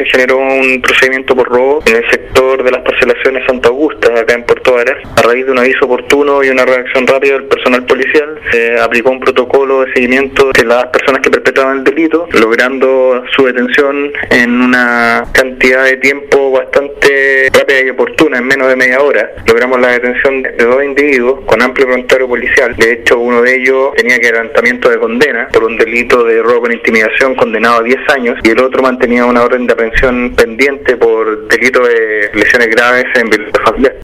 se generó un procedimiento por robo en el sector de las parcelaciones Santa Augusta, acá en Puerto A raíz de un aviso oportuno y una reacción rápida del personal policial, se aplicó un protocolo de seguimiento de las personas que perpetraban el delito, logrando su detención en una cantidad de tiempo bastante rápida y oportuna, en menos de media hora. Logramos la detención de dos individuos con amplio prontuario policial. De hecho, uno de ellos tenía quebrantamiento de condena por un delito de robo con intimidación condenado a 10 años y el otro mantenía una orden de aprehensión pendiente por delito de lesiones graves en familiar.